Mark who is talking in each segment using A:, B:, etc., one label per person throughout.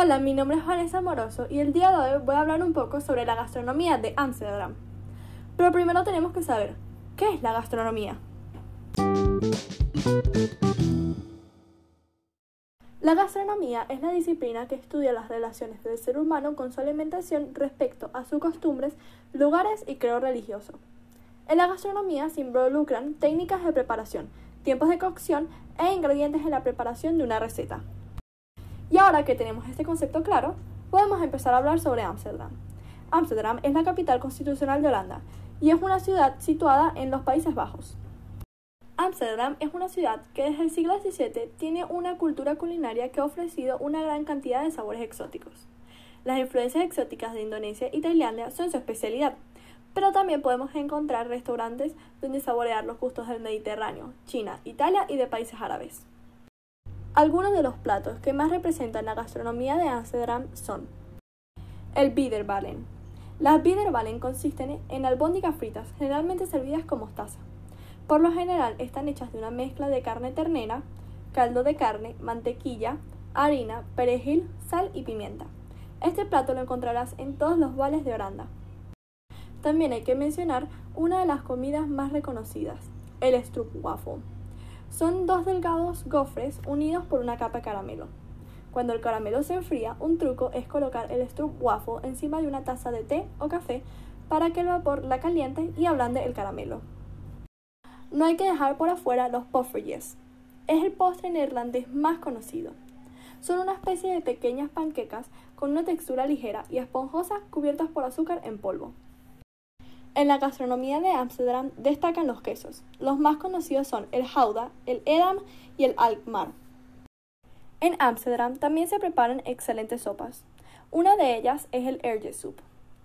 A: Hola, mi nombre es Vanessa Moroso y el día de hoy voy a hablar un poco sobre la gastronomía de Ámsterdam. Pero primero tenemos que saber, ¿qué es la gastronomía? La gastronomía es la disciplina que estudia las relaciones del ser humano con su alimentación respecto a sus costumbres, lugares y creo religioso. En la gastronomía se involucran técnicas de preparación, tiempos de cocción e ingredientes en la preparación de una receta. Y ahora que tenemos este concepto claro, podemos empezar a hablar sobre Ámsterdam. Ámsterdam es la capital constitucional de Holanda y es una ciudad situada en los Países Bajos. Ámsterdam es una ciudad que desde el siglo XVII tiene una cultura culinaria que ha ofrecido una gran cantidad de sabores exóticos. Las influencias exóticas de Indonesia y Tailandia son su especialidad, pero también podemos encontrar restaurantes donde saborear los gustos del Mediterráneo, China, Italia y de países árabes. Algunos de los platos que más representan la gastronomía de Ámsterdam son el Biederballen. Las Biederballen consisten en albóndigas fritas, generalmente servidas con mostaza. Por lo general están hechas de una mezcla de carne ternera, caldo de carne, mantequilla, harina, perejil, sal y pimienta. Este plato lo encontrarás en todos los vales de Holanda. También hay que mencionar una de las comidas más reconocidas, el stroopwafel. Son dos delgados gofres unidos por una capa de caramelo. Cuando el caramelo se enfría, un truco es colocar el waffle encima de una taza de té o café para que el vapor la caliente y ablande el caramelo. No hay que dejar por afuera los poffertjes. Es el postre neerlandés más conocido. Son una especie de pequeñas panquecas con una textura ligera y esponjosa cubiertas por azúcar en polvo. En la gastronomía de Ámsterdam destacan los quesos. Los más conocidos son el Gouda, el Edam y el Alkmaar. En Ámsterdam también se preparan excelentes sopas. Una de ellas es el Erge Soup.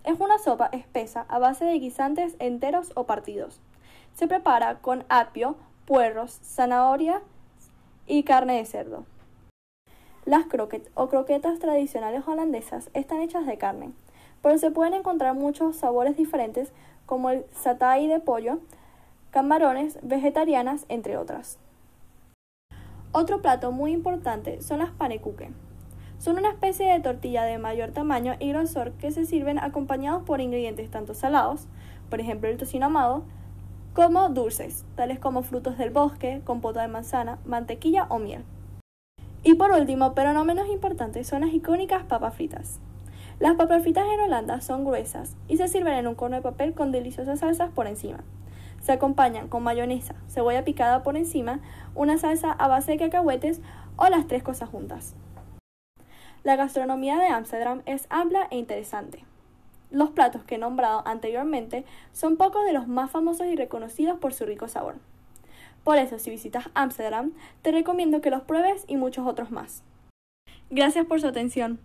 A: Es una sopa espesa a base de guisantes enteros o partidos. Se prepara con apio, puerros, zanahoria y carne de cerdo. Las croquetas o croquetas tradicionales holandesas están hechas de carne, pero se pueden encontrar muchos sabores diferentes como el satay de pollo, camarones, vegetarianas, entre otras. Otro plato muy importante son las panekuchen. Son una especie de tortilla de mayor tamaño y grosor que se sirven acompañados por ingredientes tanto salados, por ejemplo el tocino amado, como dulces, tales como frutos del bosque, compota de manzana, mantequilla o miel. Y por último, pero no menos importante, son las icónicas papas fritas. Las papas fritas en Holanda son gruesas y se sirven en un cono de papel con deliciosas salsas por encima. Se acompañan con mayonesa, cebolla picada por encima, una salsa a base de cacahuetes o las tres cosas juntas. La gastronomía de Ámsterdam es amplia e interesante. Los platos que he nombrado anteriormente son pocos de los más famosos y reconocidos por su rico sabor. Por eso, si visitas Ámsterdam, te recomiendo que los pruebes y muchos otros más. Gracias por su atención.